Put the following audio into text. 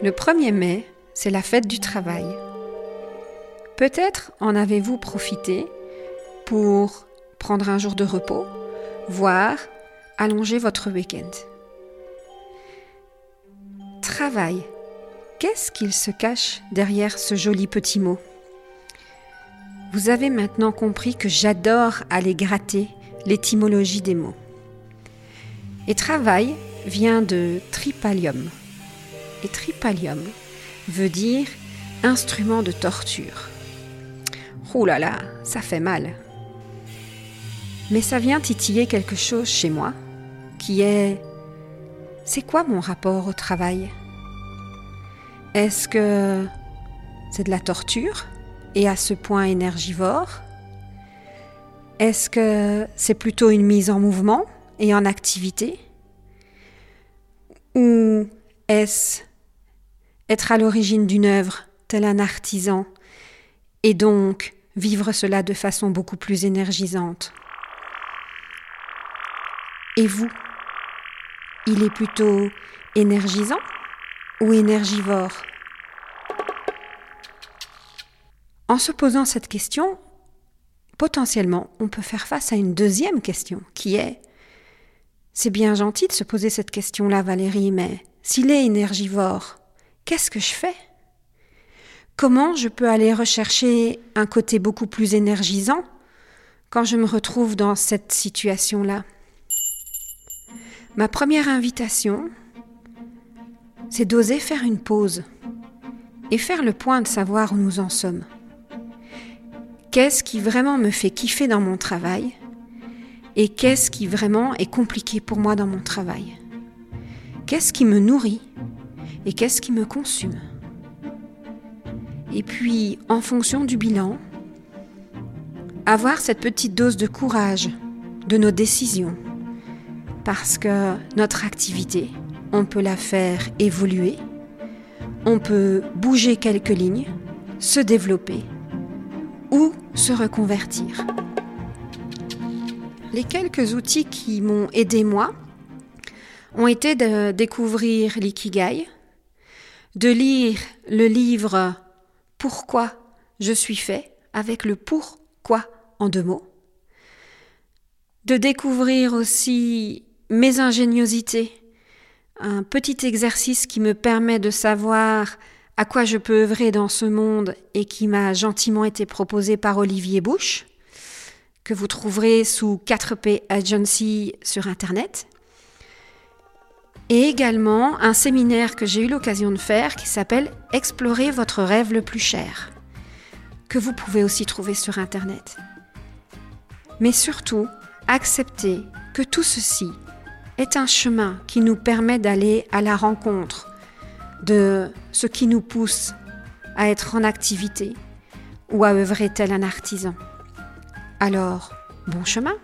Le 1er mai, c'est la fête du travail. Peut-être en avez-vous profité pour prendre un jour de repos, voire allonger votre week-end. Travail. Qu'est-ce qu'il se cache derrière ce joli petit mot? Vous avez maintenant compris que j'adore aller gratter l'étymologie des mots. Et travail vient de tripalium, et tripalium veut dire instrument de torture. Oh là là, ça fait mal. Mais ça vient titiller quelque chose chez moi qui est c'est quoi mon rapport au travail? Est-ce que c'est de la torture et à ce point énergivore? Est-ce que c'est plutôt une mise en mouvement et en activité? Ou est-ce être à l'origine d'une œuvre, tel un artisan, et donc vivre cela de façon beaucoup plus énergisante. Et vous Il est plutôt énergisant ou énergivore? En se posant cette question, potentiellement, on peut faire face à une deuxième question qui est C'est bien gentil de se poser cette question-là, Valérie, mais s'il est énergivore, qu'est-ce que je fais? Comment je peux aller rechercher un côté beaucoup plus énergisant quand je me retrouve dans cette situation-là? Ma première invitation, c'est d'oser faire une pause et faire le point de savoir où nous en sommes. Qu'est-ce qui vraiment me fait kiffer dans mon travail et qu'est-ce qui vraiment est compliqué pour moi dans mon travail? Qu'est-ce qui me nourrit et qu'est-ce qui me consume? Et puis, en fonction du bilan, avoir cette petite dose de courage de nos décisions, parce que notre activité, on peut la faire évoluer, on peut bouger quelques lignes, se développer ou se reconvertir. Les quelques outils qui m'ont aidé moi ont été de découvrir l'ikigai, de lire le livre Pourquoi je suis fait avec le pourquoi en deux mots, de découvrir aussi mes ingéniosités, un petit exercice qui me permet de savoir à quoi je peux œuvrer dans ce monde et qui m'a gentiment été proposé par Olivier Bush, que vous trouverez sous 4P Agency sur Internet et également un séminaire que j'ai eu l'occasion de faire qui s'appelle Explorer votre rêve le plus cher, que vous pouvez aussi trouver sur Internet. Mais surtout, accepter que tout ceci est un chemin qui nous permet d'aller à la rencontre de ce qui nous pousse à être en activité ou à œuvrer tel un artisan. Alors, bon chemin